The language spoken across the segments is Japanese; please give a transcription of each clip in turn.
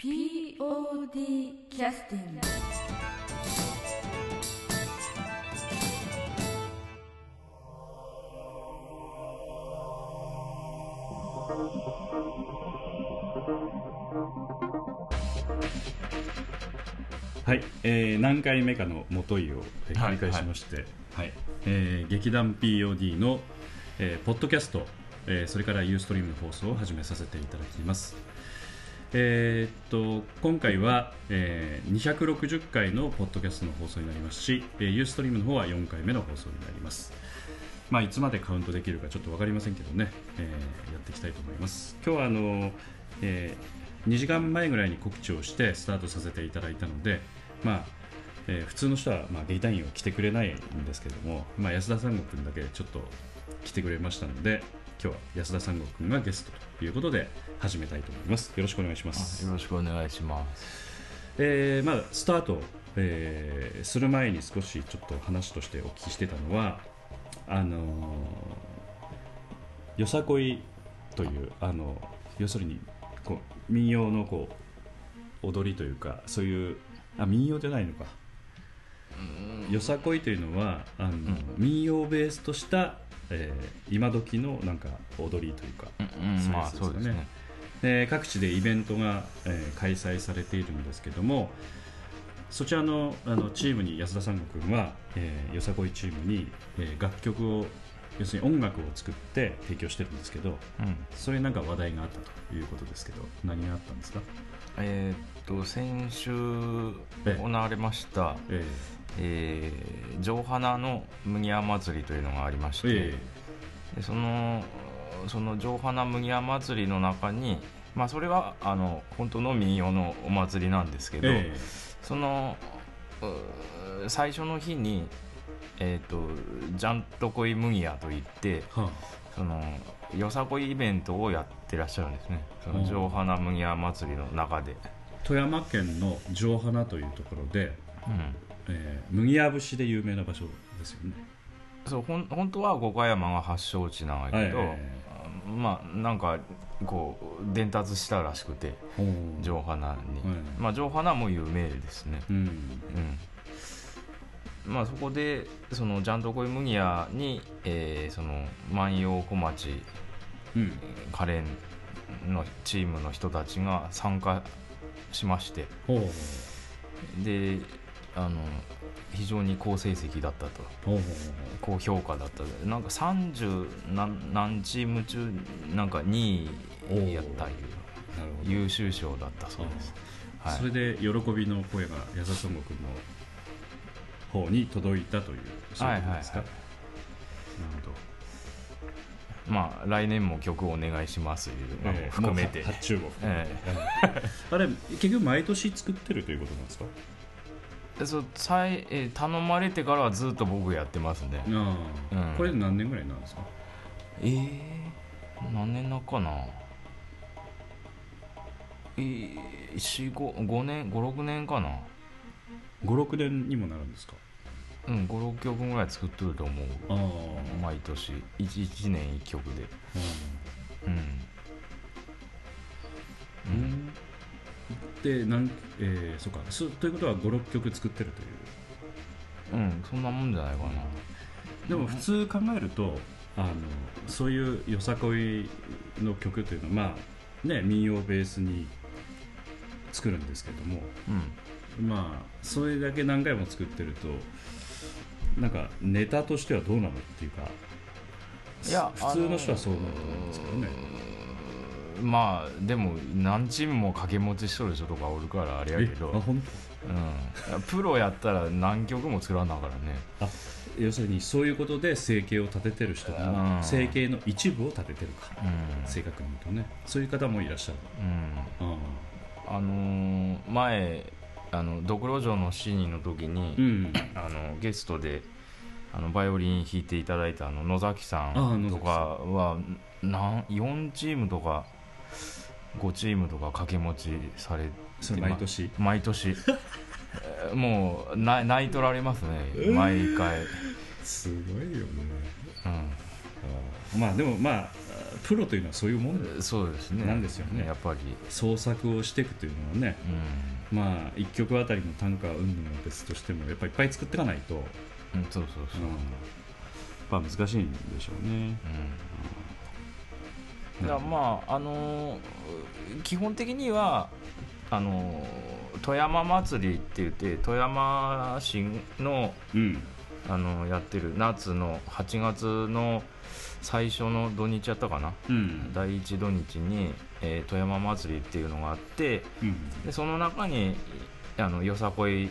POD キャスティングはい、えー何回目かのもといをえー繰り返しまして、はいえー劇団 POD の、えーポッドキャスト、えーそれからユーストリームの放送を始めさせていただきます。えーっと今回は、えー260回のポッドキャストの放送になりますし、えーユーストリームの方は4回目の放送になります。まあ、いつまでカウントできるかちょっと分かりませんけどね、えーやっていきたいと思います。今日はあの、え2時間前ぐらいに告知をしてスタートさせていただいたので、まあえー普通の人は、まあ、ゲイタインは来てくれないんですけども、まあ、安田三悟君だけちょっと来てくれましたので今日は安田三悟君がゲストということで始めたいと思います。よろしくお願いします。よろしくお願いします。えーまあ、スタート、えーする前に少しちょっと話としてお聞きしてたのはあのーよさこいというあの要するにこう民謡のこう踊りというかそういうあ民謡じゃないのかよさこいというのはあの、民謡をベースとした、えー今時のなんか踊りというか、うんそうですね。で各地でイベントが、えー開催されているんですけどもそちらのあのチームに安田三悟君は、えーよさこいチームに、えー楽曲を要するに音楽を作って提供してるんですけどうん。それになんか話題があったということですけど何があったんですか、えーっと先週ええ。行われました、ええ。ー、上花の麦屋祭りというのがありまして、ーえ。でそのその上花麦屋祭りの中に、まあそれはあの本当の民謡のお祭りなんですけど、ーえ。その最初の日に。えー、とジャントコイ麦屋といってーはそのよさこいイベントをやってらっしゃるんですね。そうんの上花麦屋祭りの中で、あ富山県の城花というところで、うん、えー麦屋節で有名な場所ですよね。そうほん本当は五箇山が発祥地なんだけど、はいまあなんかこう伝達したらしくておー。上花に、はいまあ上花も有名ですね。うん。うん。まあそこでそのジャントコイ麦屋に、えーその万葉小町うん。カレンのチームの人たちが参加しまして。であの非常に好成績だったと。高評価だった。なんか30何何チーム中なんか2位やったいう優秀賞だったそうです、はい、それで喜びの声が安田孫悟君の方に届いたというそういうことですか、はいはい。なるほどまあ来年も曲をお願いしますいう含めて、もう発注も含めて。え あれ結局毎年作ってるということなんですか？えそうさいえー頼まれてからはずっと僕やってますね。ああ、うん。これ何年ぐらいなんですか？えー、何年なかな？えー、4 5 5年56年かな？56年にもなるんですか？うん56曲ぐらい作ってると思う。毎年。1, 1年1曲で。うん。うん。でなん、えー、そうか。そということは56曲作ってるという。うんそんなもんじゃないかな。でも普通考えるとあのそういうよさこいの曲というのはまあね民謡をベースに作るんですけども。うん。まあそれだけ何回も作ってるとなんかネタとしてはどうなのっていうかいや普通の人はそうなると思うんですけどね、まあでも何チームも掛け持ちしとる人とかおるからあれやけえどあ、本うん、プロやったら何曲も作らなあからね当あ要するにそういうことで生計を立ててる人うもん。生計の一部を立ててるか。うん、正確に言うとね。そういう方もいらっしゃる。うん、ああのー前あのドクロ城のシーンの時に、うん。あのゲストであのバイオリン弾いていただいたあの野崎さんん。とかはなん4チームとか5チームとか掛け持ちされそれ毎年？毎年。え ーもうな泣いとられますね。毎回、すごいよね。うん。まあでもまあプロというのはそういうもんでそうですね。なんですよね。やっぱり。創作をしていくというのはね。うまあ1曲あたりの単価云々は別としてもやっぱりいっぱい作っていかないと、ん、うん、そうそうそう、うん。まあ難しいんでしょうね。うん、だからまああのー基本的にはあのー富山祭りって言って富山市のうんあのやってる夏の8月の最初の土日やったかなうん。第一土日に、えー富山祭りっていうのがあってうん。でその中にあのよさこい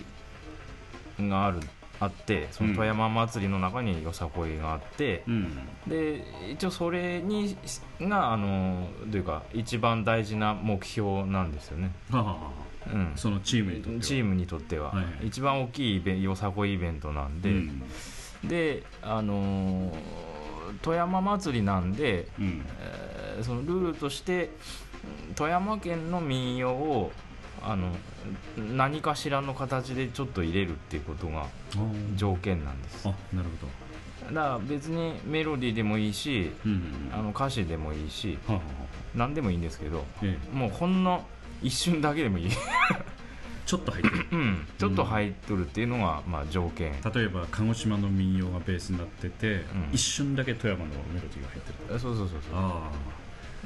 があるあってその富山祭りの中によさこいがあって、うん。で一応それにがあのどういうか一番大事な目標なんですよね、うん、そのチームにとっては。チームにとっては、はいはい。一番大きいよさこいイベントなんで、うん。であのー富山祭りなんで、うん。えーそのルールとしてうん富山県の民謡をあの何かしらの形でちょっと入れるっていうことが条件なんです。あなるほど。だから別にメロディーでもいいしうんあの歌詞でもいいしはあはあは何でもいいんですけどあえ。もうほんの一瞬だけでもいい、えちょっと入ってる。うん、ちょっと入っとるっていうのが、まあ、条件。例えば鹿児島の民謡がベースになってて、ん。一瞬だけ富山のメロディーが入ってるえそうそうそうそう。あ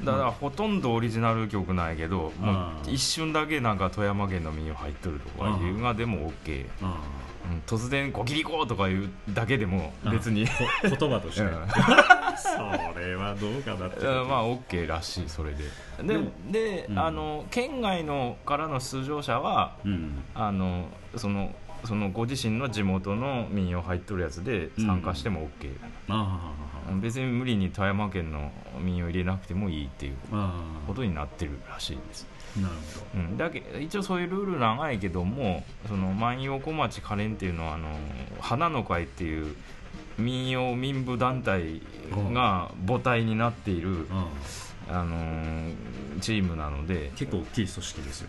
だからほとんどオリジナル曲ないけどもう一瞬だけなんか富山県の民謡入っとるとかいうがでも OK、ああうん、突然「コキリコ!」とか言うだけでもあ。別に、こ言葉として、うんそれはどうかなって。うんまあ OK らしいそれで。ででもで、うん。あの県外のからの出場者はうん。あのそのそのご自身の地元の民謡入っとるやつで参加しても OK、ああ別に無理に富山県の民謡入れなくてもいいっていうあことになってるらしいです、あなるほうん、だけ一応そういうルール長いけどもその万葉小町カレンっていうのはあの花の会っていう民謡民部団体が母体になっている、どあのーチームなので。結構大きい組織ですよ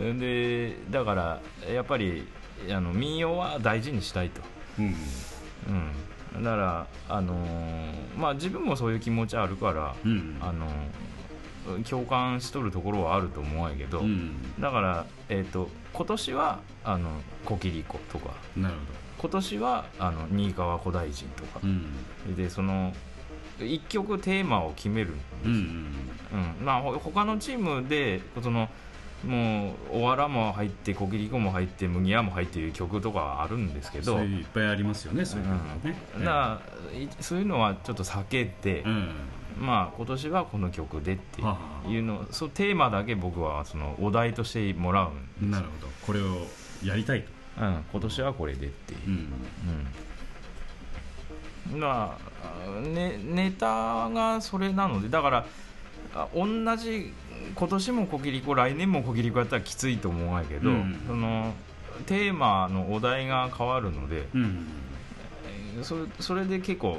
ね。でだからやっぱりあの民謡は大事にしたいと、うん。うん、だから、あのーまあ、自分もそういう気持ちあるから、うん。あのー共感しとるところはあると思うんやけど、うん。だから、えー、と今年はあのコキリコとか。なるほ今年はあの新川古代人とか。でその一曲テーマを決めるんですうんうんうん。まあ、ほ他のチームでそのもうおわらも入ってコキリコも入って麦屋も入っていう曲とかはあるんですけど。そういういっぱいありますよねそういうのがね、うん。だからいそういうのはちょっと避けて、うん。まあ今年はこの曲でってはあいうのそうテーマだけ僕はそのお題としてもらうんですなるほど。これをやりたいと、うん、今年はこれでっていう。う、ん。うん、まあ、ね、ネタがそれなのでだからあ同じ今年もコキリコ来年もコキリコやったらきついと思うんやけど、うん。そのテーマのお題が変わるので、うん。えーそれそれで結構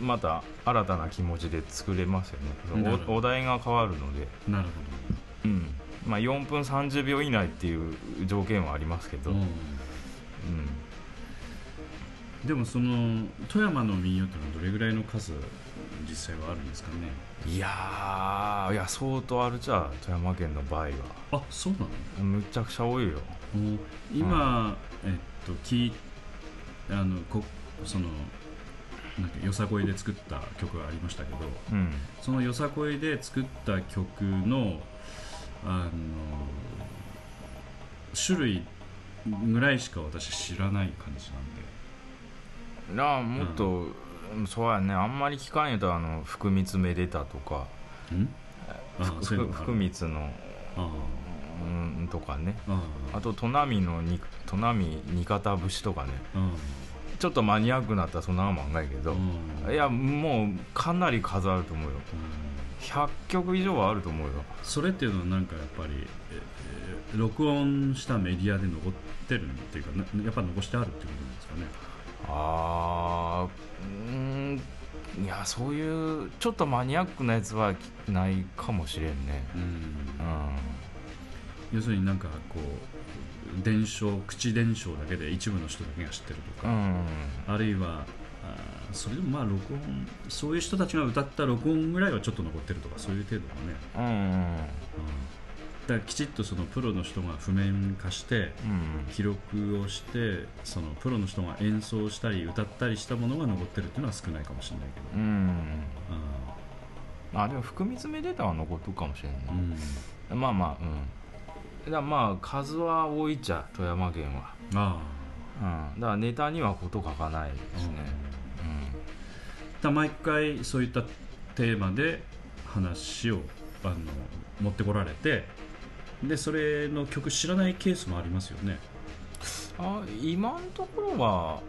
また新たな気持ちで作れますよね。おお題が変わるので、なるうん。まあ、4分30秒以内っていう条件はありますけど、ほど、うん。でもその富山の民謡っていうのはどれぐらいの数実際はあるんですかね？いやーいや相当あるじゃあ富山県の場合は。あそうなの？むちゃくちゃ多いよ。もう今、えっときあのこそのなんかよさこいで作った曲がありましたけどうん。そのよさこいで作った曲のあの種類ぐらいしか私知らない感じなんで。なあもっと、そうやね。あんまり聞かんよとあの福光めでたとか。福光のあうんとかね。あと砺波のに砺波二方節とかね。あちょっとマニアックなったらそんなのもんがいけど、うん。いやもうかなり数あると思うよ。100曲以上はあると思うよ。それっていうのはなんかやっぱり、ええ録音したメディアで残ってるっていうかなやっぱ残してあるってことなんですかね。あーうーんいやそういうちょっとマニアックなやつはないかもしれんね。うん。うん。要するになんかこう伝承口伝承だけで一部の人だけが知ってるとか、うん。あるいはあそれでもまあ録音そういう人たちが歌った録音ぐらいはちょっと残ってるとかそういう程度だね、うん。うんだからきちっとそのプロの人が譜面化してうん。記録をしてそのプロの人が演奏したり歌ったりしたものが残ってるっていうのは少ないかもしれないけど、うん。うあでも含み詰めデータは残っとくかもしれんんね、まあまあうん。だまあ数は多いっちゃ富山県は、あうん、だからネタにはこと書かないですね、だから毎回そういったテーマで話をあの持ってこられてでそれの曲知らないケースもありますよね。うん、あ今のところは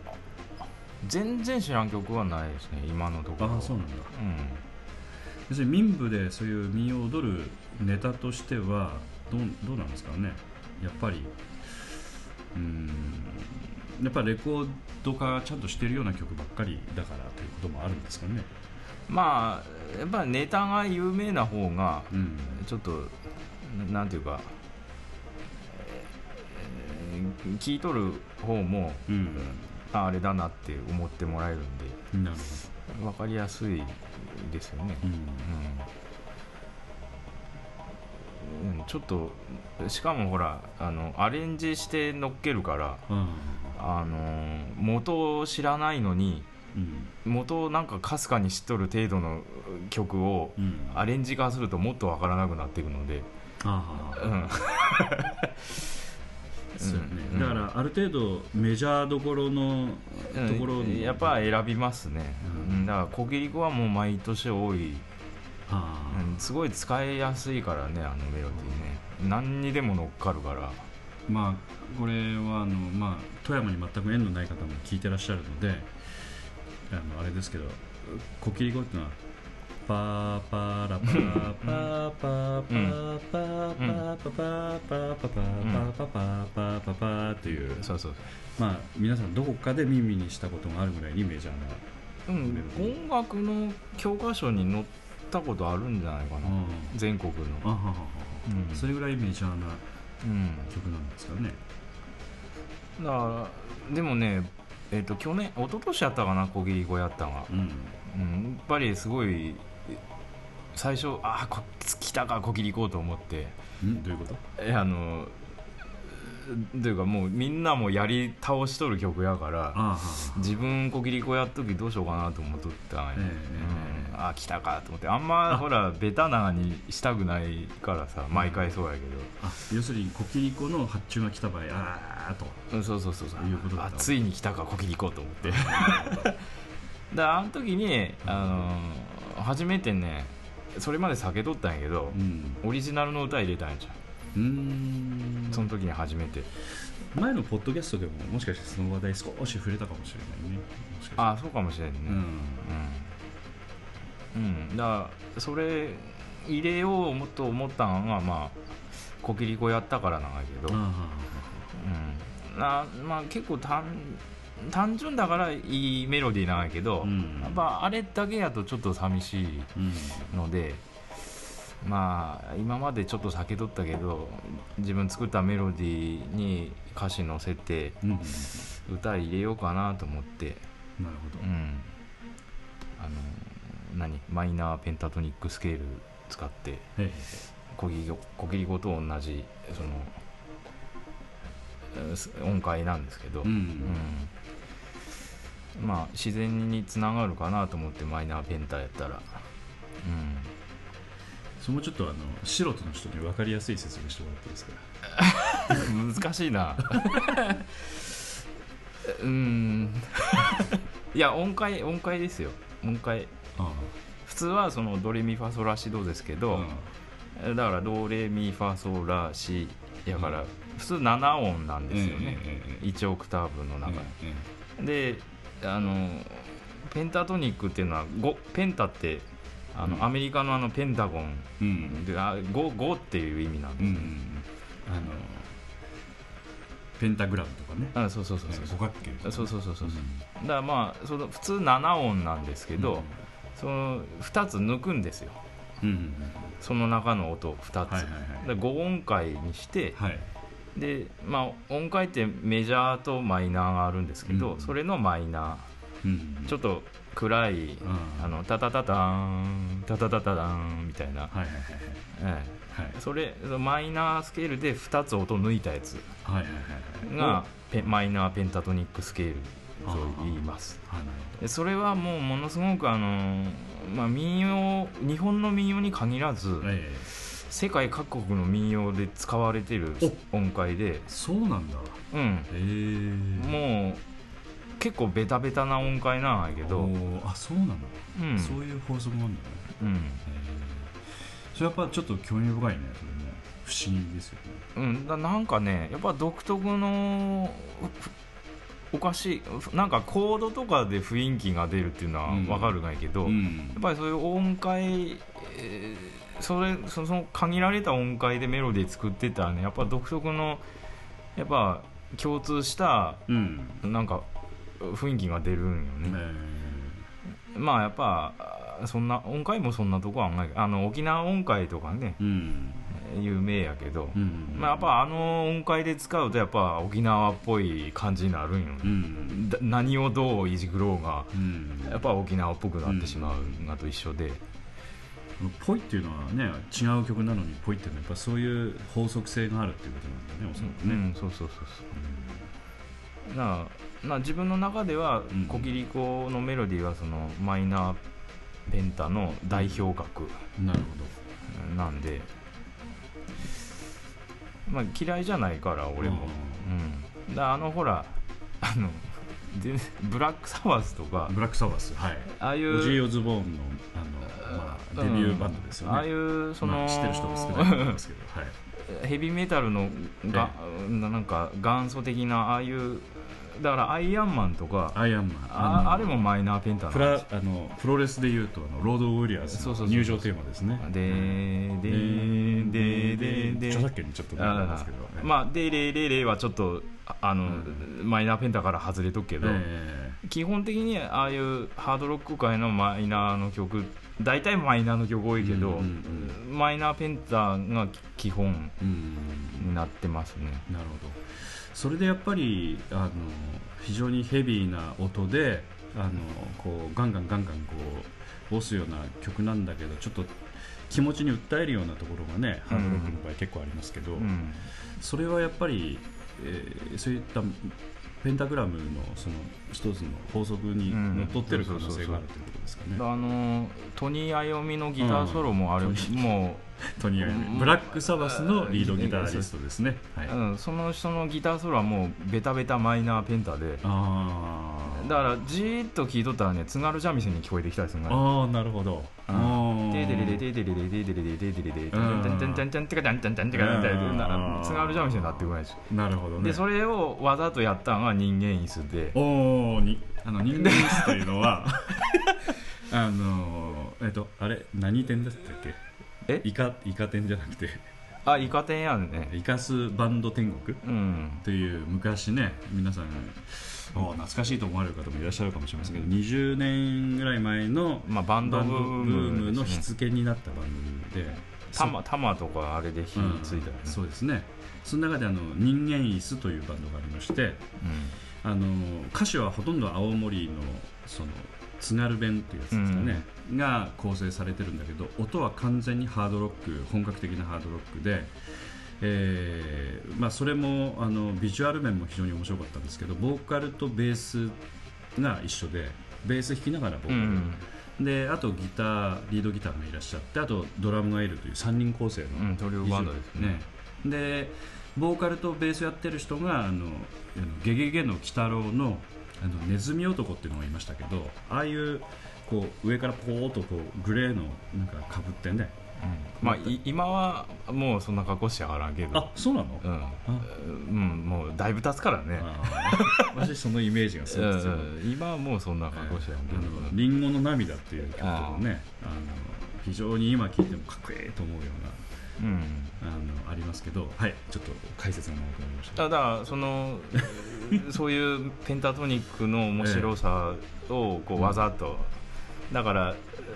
全然知らん曲はないですね今のところ。ああそうなんだ。うん。要するに民部でそういう民謡を踊るネタとしてはどうどうなんですかね。やっぱりうーんやっぱレコード化ちゃんとしてるような曲ばっかりだからということもあるんですかね。まあやっぱネタが有名な方がうん。ちょっとななんていうか、えー聞いとる方もうん。ああれだなって思ってもらえるんでなる分かりやすいですよね。うん。うん。うん、ちょっとしかもほらあのアレンジして乗っけるからああの元を知らないのにうん。元をなんかかすかに知っとる程度の曲をうん。アレンジ化するともっとわからなくなっていくので、ああうん、そうよね、うんだからある程度メジャーどころのところうん。にやっぱ選びますね、だからこきりこはもう毎年多い、すごい使いやすいからねあのメロディーね。何にでも乗っかるから。まあこれはあの、まあ、富山に全く縁のない方も聞いてらっしゃるのであのあれですけどこきりこっていうのはパーパーラパーパーパーパーパーパーパーパーパーパーパーパーパーパーパーパーっていう。そうそうまあ皆さんどこかで耳にしたことがあるぐらいにメジャーなうん、音楽の教科書に載ったことあるんじゃないかな、全国の、あはははうん。それぐらいメジャーなうん、曲なんですかね。だからでもねえっ、と去年一昨年やったかな小切子やったんが、うん。うん、やっぱりすごい最初あこ来たか小切子と思ってんどういうこと？えあのというかもうみんなもやり倒しとる曲やからあ自分小切子やっときどうしようかなと思っとったんや、ええうん。あ来たかと思って。あんまほらベタなにしたくないからさ毎回そうやけあ要するにコキリコの発注が来た場合あーっと。ど、うん、そうそうそうそう。いうことあついに来たか小切子と思って。だからあの時に、あのー初めてねそれまで避けとったんやけどう、ん。オリジナルの歌入れたんやじゃん。うーん。その時に初めて。前のポッドキャストでももしかしてその話題少し触れたかもしれないね。もしかして。あそうかもしれんね。うん。うん、うん、だからそれ入れようと思ったのがまあ小切子やったからなんやけど、あうん、なまあ結構単単純だからいいメロディーなんやけど、うん。やっぱあれだけやとちょっと寂しいあうん。のでまあ今までちょっと避けとったけど自分作ったメロディーに歌詞載せてうん。歌入れようかなと思って。なるほど。うん。あの何？マイナーペンタトニックスケール使ってえ小切り小切り子と同じその音階なんですけど、えうん。うん。まあ自然につながるかなと思ってマイナーペンタやったら、それもちょっとあの素人の人に分かりやすい説明してもらっていいですか？うん、難しいな。うん。いや音階音階ですよ。音階。あ普通はそのドレミファソラシドですけど、だからドレミファソラシやから普通7音なんですよね、ええええ1オクターブの中に、えであのペンタトニックっていうのは5ペンタってあの、うん。アメリカのあのペンタゴン。えうん。であ 5, 5っていう意味なんです、うんうんあのペンタグラムとかね。あそうそうそうそう。五角形ね。そうそうそうそうう。ん。だからまあその普通7音なんですけど、その2つ抜くんですよ。うんうんうんその中の音2つ、はいはいはい。で5音階にしてはいで、まあ、音階ってメジャーとマイナーがあるんですけど、うん。それのマイナうん。ちょっと暗いうん。あのタタタターンタタタタターンみたいな、はいはいはいそれマイナースケールで2つ音抜いたやつ。はいはいはいがペマイナーペンタトニックスケールと言います。はいなるでそれはもうものすごくあの、まあ、民謡日本の民謡に限らず、ほどええ世界各国の民謡で使われてる音階で、そうなんだ。うん、へえ。もう結構ベタベタな音階なんやけど、あそうなんだ、うん。そういう法則もあるんだね。うん。それやっぱちょっと興味深いねそれね。不思議ですよね。うん、だなんかねやっぱ独特のふおかしいなんかコードとかで雰囲気が出るっていうのはうん。分かるがいいけど、やん。っぱりそういう音階、えーそれその限られた音階でメロディー作ってたらねやっぱ独特のやっぱ共通したうん。なんか雰囲気が出るんよね、まあやっぱそんな音階もそんなとこはないあの沖縄音階とかねうん。有名やけど、うんまあ、やっぱあの音階で使うとやっぱ沖縄っぽい感じになるんよね、うん。だ何をどういじくろうがうん。やっぱ沖縄っぽくなってしまうのと一緒で、ポイっていうのはね違う曲なのにポイっていうのはやっぱそういう法則性があるっていうことなんだねおそらくうね、んそうそうそうそう。なあなあ自分の中ではうん。コキリコのメロディーはそのマイナーペンタの代表格なるほなんで、まあ、嫌いじゃないから俺も、うん、だあのほらあのでブラックサバスとか。どブラックサバスはい。ああいう。オジー・オズボーンのあの、まあ、デビューバンドですよね、うんああいうその、まあ、知ってる人も少ないと思いますけど、はい、ヘビーメタルのが、なんか元祖的なああいうだからアイアンマンとか。アイアンマン。ああれもマイナーペンタなんです。ラあのプロレスでいうとあのロード・ウォリアーズの入場テーマですね。でーでーでーでーで。ー著作権にちょっとなるんですけど、まあ「でれれれ」はちょっとああの、マイナーペンタから外れとくけど、え基本的にああいうハードロック界のマイナーの曲大体マイナーの曲多いけど、うんうんマイナーペンタが基本ーうんになってますね。なるほど。それでやっぱりあの非常にヘビーな音であのこうガンガンガンガンこう押すような曲なんだけどちょっと気持ちに訴えるようなところがねハードロックの場合結構ありますけど、うん。それはやっぱり、えーそういったペンタグラムのその一つの法則にうん。のっとってる可能性があるということですかね。あのトニー・アヨミのギターソロもあれ、うんトニもトニー アイうん。ブラックサバスのリードギタリストですね。はい、う、うん、その人のギターソロはもうベタベタマイナーペンタで。だからじーっと聴いとったらね津軽三味線に聞こえてきたりするあーなるほど。あーででれれででれれででれれででれれでてんてんてんてんてかてんてんてんてかてんてんな津軽三味線になってくるんですなるほどね。でそれをわざとやったのが人間椅子でおおにあの人間椅子というのは あのえっとあれ何店だったっけ？え？イカイカ店じゃなくてあイカ天やんねイカスバンド天国？うんという昔ね皆さんお懐かしいと思われる方もいらっしゃるかもしれませんけど、20年ぐらい前のまあバンドブームの火付けになった番組で玉玉とかあれで火うんついたよね。そうですね。その中であの人間椅子というバンドがありましてあの歌詞はほとんど青森のその津軽弁というやつですかね、が構成されてるんだけど音は完全にハードロック本格的なハードロックで、えーまあ、それもあのビジュアル面も非常に面白かったんですけどボーカルとベースが一緒でベース弾きながらボーカル、うんであとギターリードギターがいらっしゃってあとドラムがいるという3人構成の、うんトリオバンドですね。でボーカルとベースやってる人があのあのゲゲゲの鬼太郎のあのネズミ男っていうのがいましたけどああいうこう上からポーっとこうグレーのなんかかぶってねまあい今はもうそんな格好しやがらんけど。あそうなの、うん。あ。うんもうだいぶ経つからね。私そのイメージがすうごく強い。んうん。今はもうそんな格好しやんけど。リンゴの涙っていう曲とかねあの非常に今聴いてもかっこいいと思うようなうん。あのありますけどはいちょっと解説が長くなりましただからその そういうペンタトニックの面白さをこうわざと、だからえー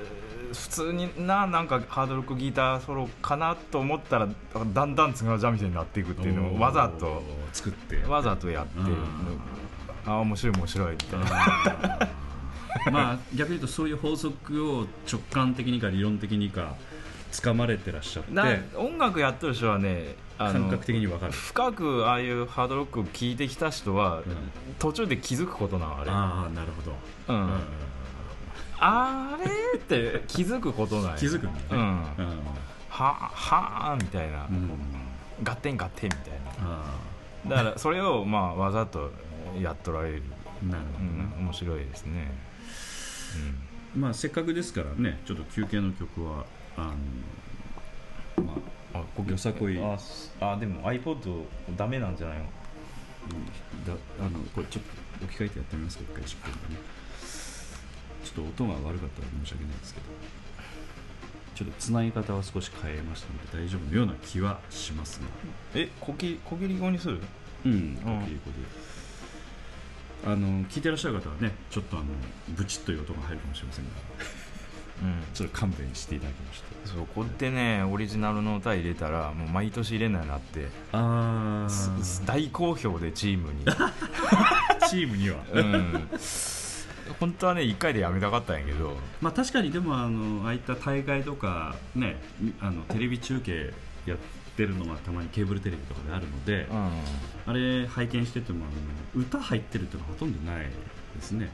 普通にななんかハードロックギターソロかなと思ったらだんだん津軽三味線になっていくっていうのをわざと作って。わざとやってうん。ああ面白い面白いって。まあ逆に言うとそういう法則を直感的にか理論的にか掴まれてらっしゃってな音楽やってる人はね感覚的に分かる、深くああいうハードロック聴いてきた人は、うん。途中で気づくことなのあれ。ああなるほど、うん。うんあれ？って気づくことない。気づくんだね。うん。うん。ははあみたいな、うん。ガッテンガッテンみたいあなだからそれをまあわざとやっとられる、あなるほうどね、ん、面白いですね、まあせっかくですからねちょっと休憩の曲はあのまあうん、あよさこい。ああでも iPod ダメなんじゃないの？だあのこれちょっと置き換えてやってみますか一回10分間ねと音が悪かったら申し訳ないですけどちょっとつなぎ方は少し変えましたので大丈夫のような気はしますが。えこき小切り語にする？うんコピーコで。あの聞いてらっしゃる方はねちょっとあのブチッという音が入るかもしれませんが。うん。ちょっと勘弁していただきまして。そこでねオリジナルの歌入れたらもう毎年入れないなって。あす大好評でチームに。チームには。うん本当はね1回でやめたかったんやけど。まあ確かにでもあのああいった大会とかねあのテレビ中継やってるのがたまにケーブルテレビとかであるので、うん。あれ拝見しててもあの歌入ってるっていうのはほとんどないですね。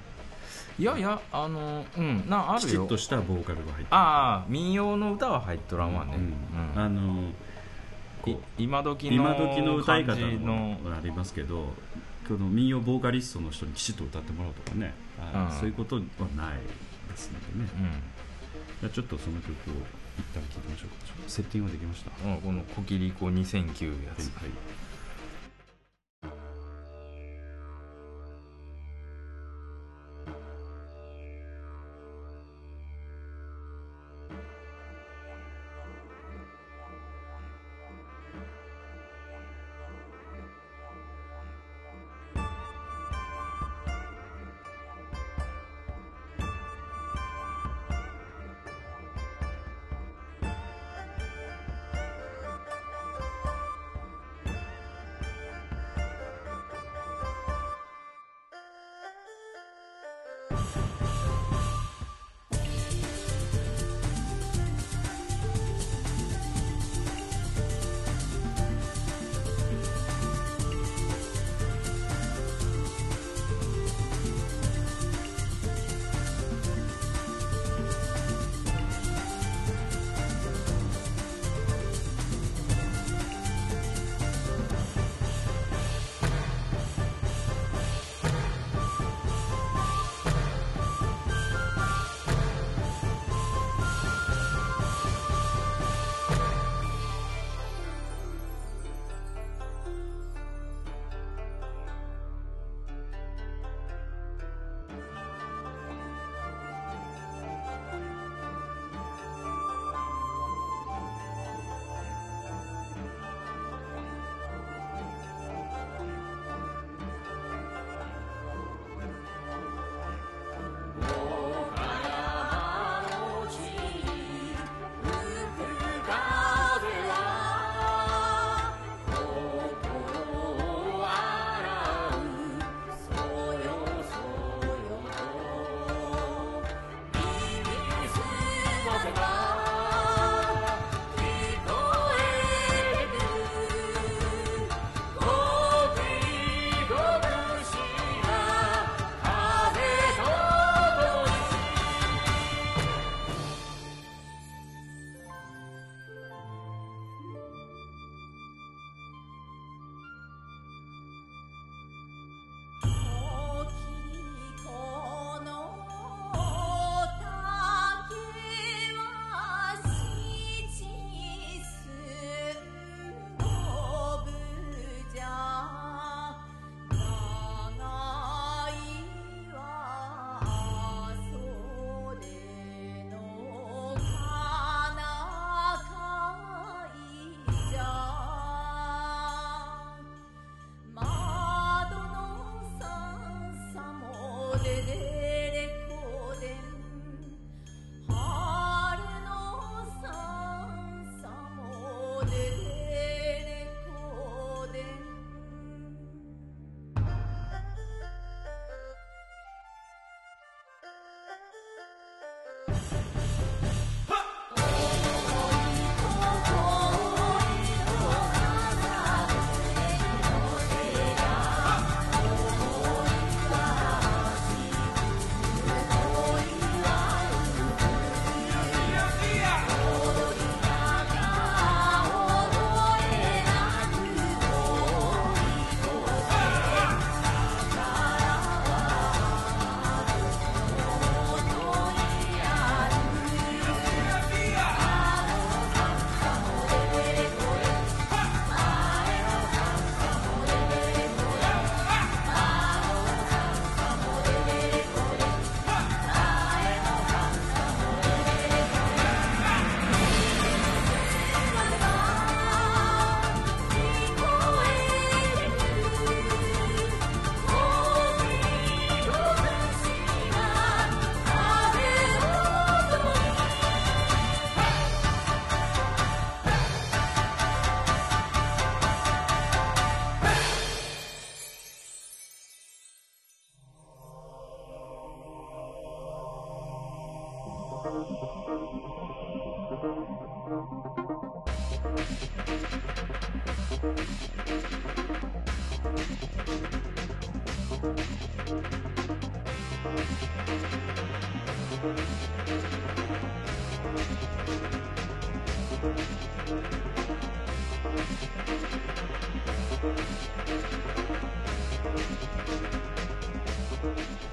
いやいやあのうんなあきちっとしたボーカルが入ってる。ああ民謡の歌は入っとらんわね、うんうん。あのい今時の今時の歌い方感じもありますけどこの民謡ボーカリストの人にきちっと歌ってもらうとかね、そういうことはないですのでね、うん。じゃあちょっとその曲を一旦聴いてみましょうか。セッティングはできましたうんこの「コキリコ2009」やつ、はい「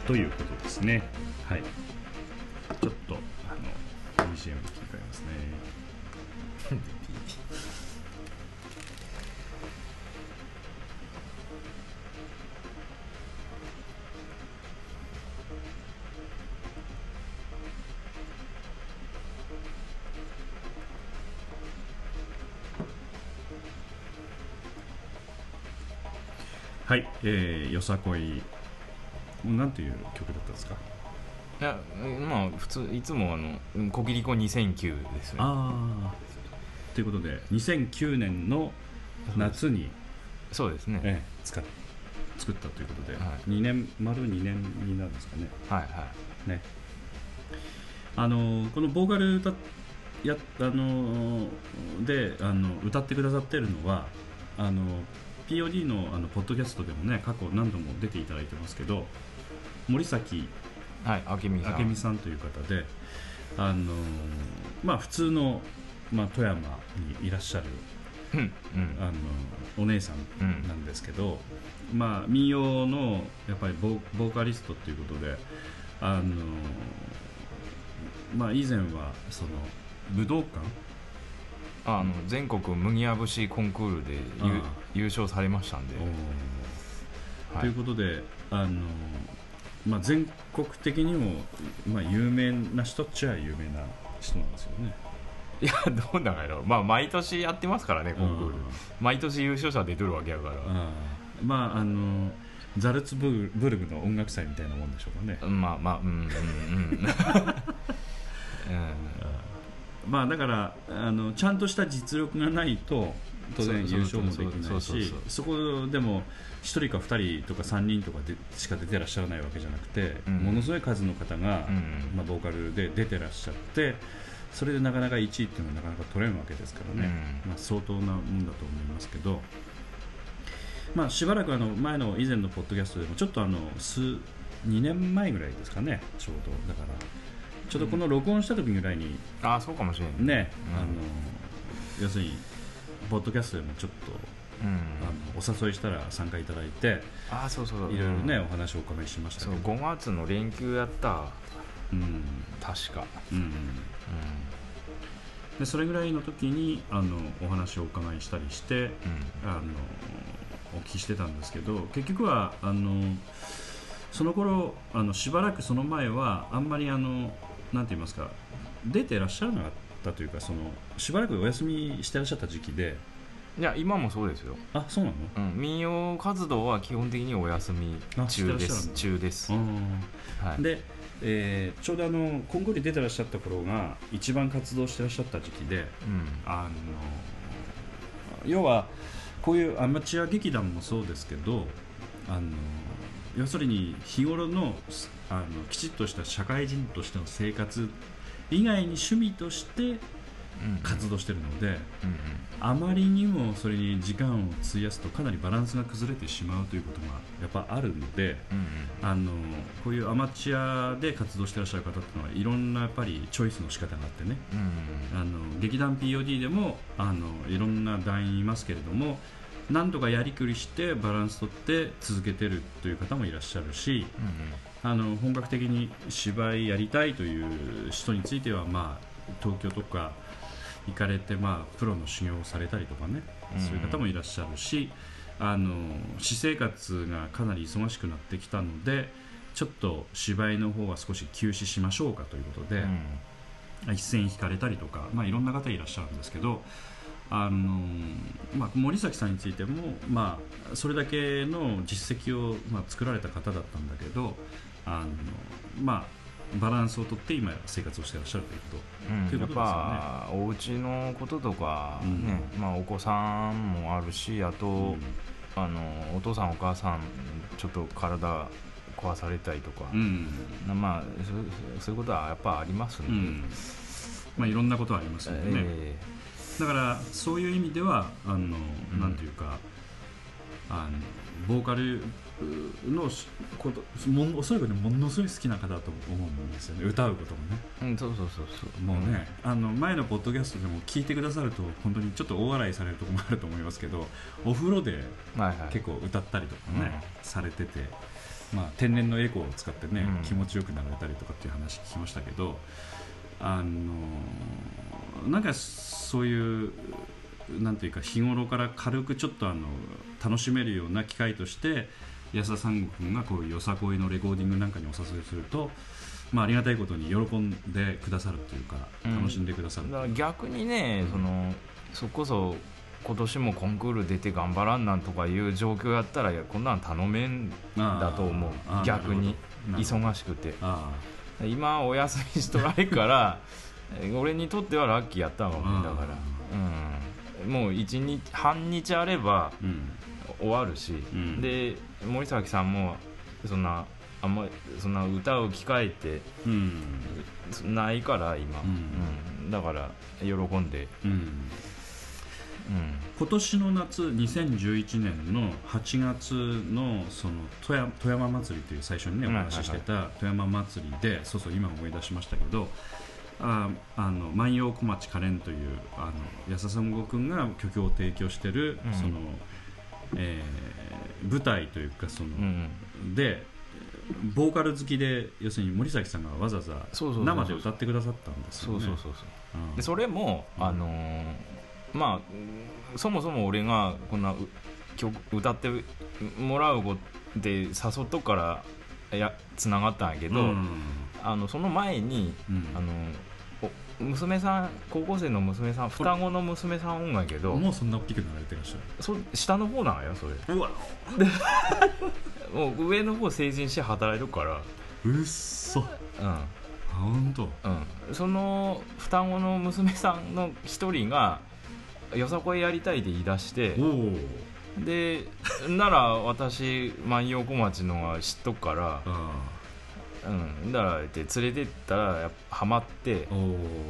ということですね。はい。さこいなんていう曲だったんですか？いやまあ普通いつもあのうんコキリコ2009ですね。ああということで2009年の夏に、そうですね。ええ使っ作ったということで、はい。2年丸2年になるんですかね。はいはい。ね。あのこのボーカル歌っやあのであの歌ってくださってるのはあの POD のあのポッドキャストでもね過去何度も出ていただいてますけど森崎はい明美さん。明美さんという方であのまあ普通の、まあ、富山にいらっしゃるうんうん。あのお姉さんなんですけど、まあ民謡のやっぱりボーボーカリストということであのまあ以前はその武道館あの全国麦わ節コンクールで優勝されましたんで、はい。ということであの、まあ、全国的にも、まあ、有名な人っちゃ有名な人なんですよね。いやどうなんやろ。まあ毎年やってますからねコンクール。うん毎年優勝者出てるわけやから。まああのザルツブルブルグの音楽祭みたいなもんでしょうかね。まあまあうんうん。うん まあだからあのちゃんとした実力がないと当然優勝もできない。しそこでも1人か2人とか3人とかでしか出てらっしゃらないわけじゃなくて、うんものすごい数の方が、うんまあ、ボーカルで出てらっしゃってそれでなかなか1位っていうのはなかなか取れんわけですからね、うんまあ、相当なもんだと思いますけど、まあ、しばらくあの前の以前のポッドキャストでもちょっとあの数2年前ぐらいですかねちょうどだからちょうどこの録音した時ぐらいにああそうかもしれないね、うん。あの要するにポッドキャストでもちょっと、うん。あのお誘いしたら参加いただいてああそうそういろいろね、うんお話をお伺いしましたそうけど5月の連休やった。うん。確か。うん。うん。でそれぐらいの時にあのお話をお伺いしたりしてうん。あのお聞きしてたんですけど結局はあのその頃あのしばらくその前はあんまりあのなんて言いますか出てらっしゃらなかったというかそのしばらくお休みしてらっしゃった時期で。いや今もそうですよ、あそうなの？うん、民謡活動は基本的にお休みあしてら中ですっしゃるんだ中です、うんはい、で、えーちょうどあのコンクールに出てらっしゃった頃が一番活動してらっしゃった時期でうん。あの要はこういうアマチュア劇団もそうですけどあの要するに日頃のあのきちっとした社会人としての生活以外に趣味としてうん活動してるので、うんうん。あまりにもそれに時間を費やすとかなりバランスが崩れてしまうということがやっぱあるのでうんあのこういうアマチュアで活動してらっしゃる方っていうのはいろんなやっぱりチョイスの仕方があってね。うんあの劇団 POD でもあのいろんな団員いますけれども何とかやりくりしてバランスとって続けてるという方もいらっしゃるしあの本格的に芝居やりたいという人については、まあ、東京とか行かれて、まあ、プロの修行をされたりとかね、うんそういう方もいらっしゃるしあの私生活がかなり忙しくなってきたのでちょっと芝居の方は少し休止しましょうかということで。うん一線引かれたりとか、まあ、いろんな方いらっしゃるんですけど、あのまあ、森崎さんについても、まあ、それだけの実績を、まあ、作られた方だったんだけどあの、まあ、バランスをとって今生活をしていらっしゃるということ。うん。やっということですよね。ぱお家のこととか、うん。ねまあ、お子さんもあるしあと、あのお父さんお母さんちょっと体壊されたりとか、うん。なまあそういうことはやっぱありますんで、うん。まあ、いろんなことありますよね、え。だからそういう意味ではあの、うん。なんていうかあのボーカルのしこともそらくねものすごい好きな方だと思うんですよね。歌うこともね。えうんそうそうそうそう。もうね、あの前のポッドキャストでも聞いてくださると本当にちょっと大笑いされるところもあると思いますけどお風呂ではいはい。結構歌ったりとかね、うされてて、まあ、天然のエコーを使ってね、うん。気持ちよくなられたりとかっていう話聞きましたけどあのなんかそういうなんていうか日頃から軽くちょっとあの楽しめるような機会として安田三悟君がこういうよさこいのレコーディングなんかにお誘いすると、まあ、ありがたいことに喜んでくださるというかうん。楽しんでくださる、だから逆にねそのそれこそ今年もコンクール出て頑張らんなんとかいう状況やったらいやこんなん頼めんだと思う。あー逆に。なるほど。忙しくて。あ今お休みしとられるからえ 俺にとってはラッキーやったのかもだから、うん、もう一日半日あればあうん。終わるし、ん。で森崎さんもそんなあんまりそんな歌う機会ってうんないから今、うん。うん。だから喜んで、うん。うん、今年の夏2011年の8月のその富山富山祭りという最初にねお話ししてた富山祭りでそうそう今思い出しましたけどああの万葉小町カレンというあの安田三悟君が曲を提供してる、うん。そのえー舞台というかその、うん。でボーカル好きで要するに森崎さんがわざわざ生で歌ってくださったんですよね。そうそうそうそう。うん。でそれも、うん。あのーまあうんそもそも俺がこんなう曲歌ってもらうことで誘っとくからやつながったんやけど、うん。あのその前に、うん。あのお娘さん高校生の娘さん双子の娘さんおんがやけどもうそんな大きくなられてらっしゃそ下の方なんよそれ。るうわ。もう上の方成人して働いてるから。うっそ。あ本当うんうん。その双子の娘さんの一人がよさこいやりたいって言い出してでなら私万葉小町のは知っとくから、あうん、だからって連れてったらやっぱハマって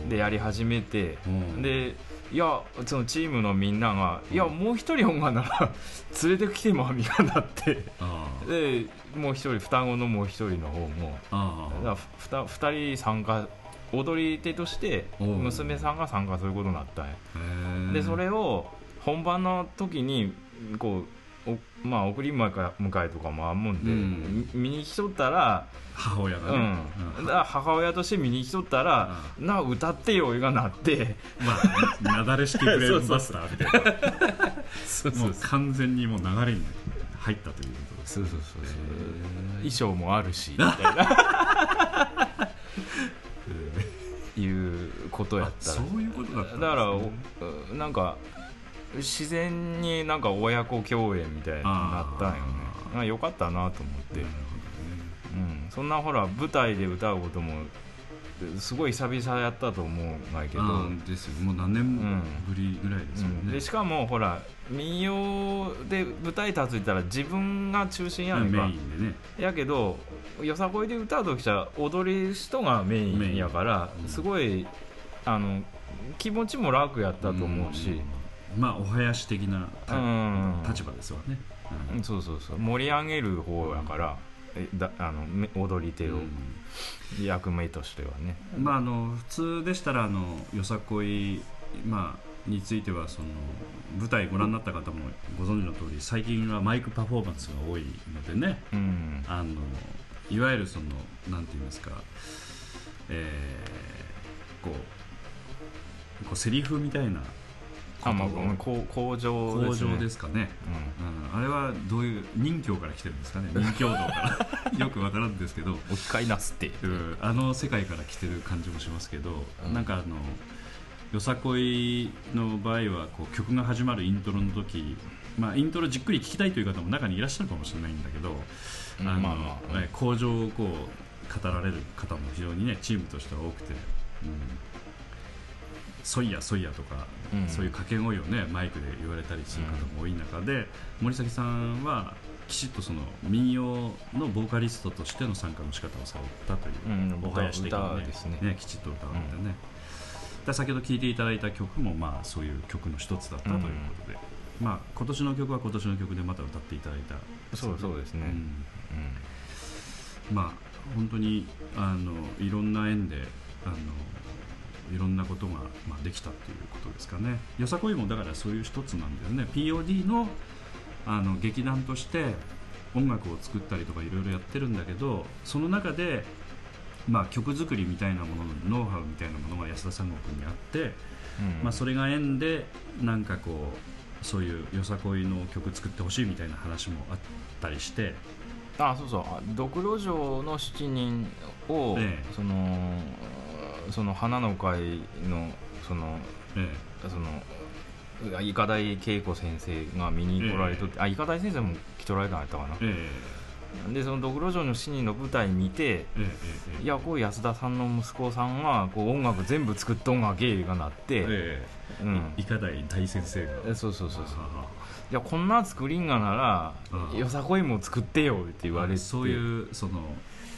でやり始めてうん。でいやそのチームのみんなが「いやもう一人音がなら 連れてきてもみたいになってあでもう一人双子のもう一人の方もだからふた二人参加踊り手として娘さんが参加することになったんや。あでそれを本番の時にこうおまあ送り迎えとかもあんもんで、うん。み見に来とったら、母親がね。うん。うん。だ母親として見に来とったら、な歌ってよがなって。まあなだれ式ブレーンバスターみたいな。完全にもう流れに入ったということです。そうそうそう。そうへ衣装もあるしみたいな。いうことやあったら。そういうことだったね。だからおなんか自然になんか親子共演みたいになったんよね。ああよかったなと思って、なるうん、そんなほら舞台で歌うこともすごい久々やったと思うんだけど、ですよ。もう何年もぶりぐらいですよね。うん。でしかもほら民謡で舞台立ついたら自分が中心やんメかインでね。やけどよさこいで歌う時じゃ踊る人がメインやからすごいあの気持ちも楽やったと思うし、んまあお囃子的なたうん。立場ですわね。うん。そうそうそう。盛り上げる方やから、えだあのめ踊り手を、うん。役目としてはね。まああの普通でしたらあのよさこいまあについてはその舞台ご覧になった方もご存知の通り最近はマイクパフォーマンスが多いのでね。うん。あのいわゆるそのなんて言いますか、えーこうこうセリフみたいなあまあこ工場工です、ね、場ですかね、うん。うん、あれはどういう任教から来てるんですかね。任教道から。よくわからんですけど、置き換えなすってう。ん。あの世界から来てる感じもしますけど、うん。なんかあのよさこいの場合はこう曲が始まるイントロの時、まあ、イントロじっくり聴きたいという方も中にいらっしゃるかもしれないんだけど、うん。あのまあまあ。え工場をこう語られる方も非常にねチームとしては多くて。うんそいやそいやとか、うん。そういう掛け声をねマイクで言われたりする方も多い中で、森崎さんはきちっとその民謡のボーカリストとしての参加の仕方をされたという、うんお囃子的に歌ですね。きちっと歌われてね、で先ほど聴いていただいた曲もまあそういう曲の一つだったということで、まあ、今年の曲は今年の曲でまた歌っていただいた。そうそうですね、うん。まあ本当にあのいろんな縁であのいろんなことが、まあ、できたっていうことですかね。よさこいもだからそういう一つなんだよね。POD のあの劇団として音楽を作ったりとかいろいろやってるんだけどその中で、まあ、曲作りみたいなもののノウハウみたいなものが安田三国にあって、うん。まあ、それが縁でなんかこうそういうよさこいの曲作ってほしいみたいな話もあったりして。あそうそう。あドクロ城の7人を、ええ。そのその花の会のそのえその医科大恵子先生が見に来られとって、あ医科大先生も来とられたんやったかな。ええ。でそのドクロ城の7人の舞台見てえええいやこう安田さんの息子さんがこう音楽全部作っとんが芸がなって、ええ。うん。医科大大先生が。えそうそうそうそう。はいやこんな作りんがならうんよさこいも作ってよって言われて。そういうその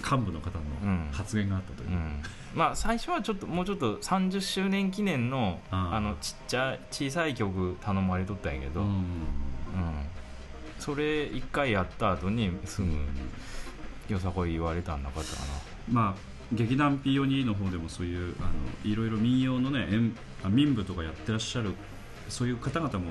幹部の方のうん。発言があったという。う、んまあ最初はちょっともうちょっと30周年記念のあのちっちゃい小さい曲頼まれとったんやけど、うん。うん。それ一回やった後にすぐよさこい言われたんなかったかまあ劇団 POD の方でもそういうあのいろいろ民謡のね民部とかやってらっしゃるそういう方々も、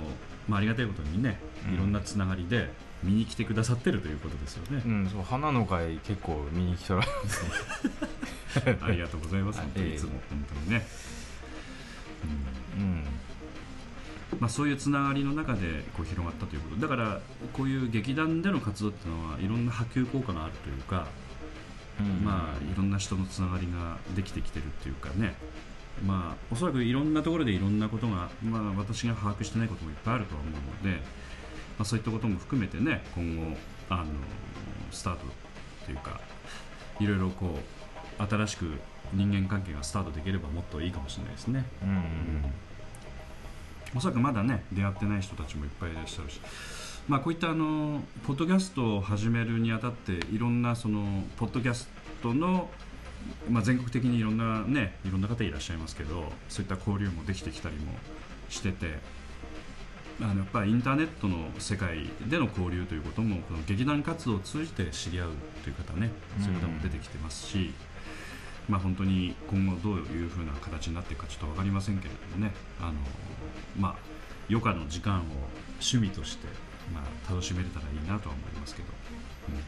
まあ、ありがたいことにねうん。いろんなつながりで見に来てくださってるということですよね。な、うん、そう花の会結構見に来たら ありがとうございます。はい。本当にいつも本当にね、うん。うん。まあ、そういうつながりの中でこう広がったということ。だからこういう劇団での活動っていうのはいろんな波及効果があるというか、うん。まあ、いろんな人のつながりができてきてるっていうかね、まあ、おそらくいろんなところでいろんなことが、まあ、私が把握してないこともいっぱいあるとは思うので、まあ、そういったことも含めてね今後あのスタートというかいろいろこう新しく人間関係がスタートできればもっといいかもしれないですね。うん。うんおそらくまだね出会ってない人たちもいっぱいいらっしゃるし、まあ、こういったあのポッドキャストを始めるにあたっていろんなそのポッドキャストの、まあ、全国的にいろんなねいろんな方いらっしゃいますけどそういった交流もできてきたりもしててあのやっぱりインターネットの世界での交流ということもこの劇団活動を通じて知り合うという方ねそういう方も出てきてますし、まあ、本当に今後どういうふうな形になっていくかちょっと分かりませんけれどもね。あの、まあ、余暇の時間を趣味として、まあ、楽しめれたらいいなとは思いますけど、うん。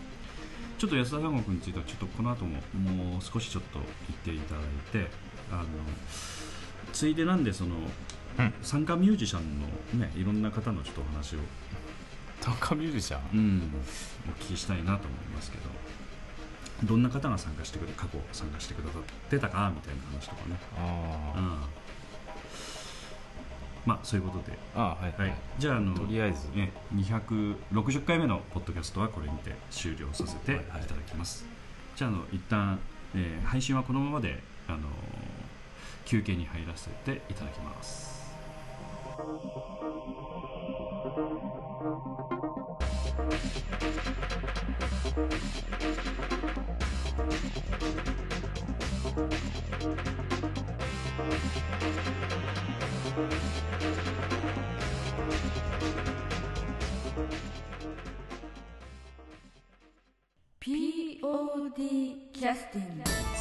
ちょっと安田三国についてはちょっとこの後ももう少しちょっと言っていただいてあのついでなんでその、うん。参加ミュージシャンの、ね、いろんな方のちょっとお話を、短歌ミュージシャン？うん、お聞きしたいなと思いますけどどんな方が参加してくれ過去参加してくださってたかみたいな話とかね、あうん、まあそういうことで、あはいはい、じゃああのとりあえず。ね、260回目のポッドキャストはこれにて終了させていただきます、じゃああの一旦、えー配信はこのままで、あのー休憩に入らせていただきます POD キャスティング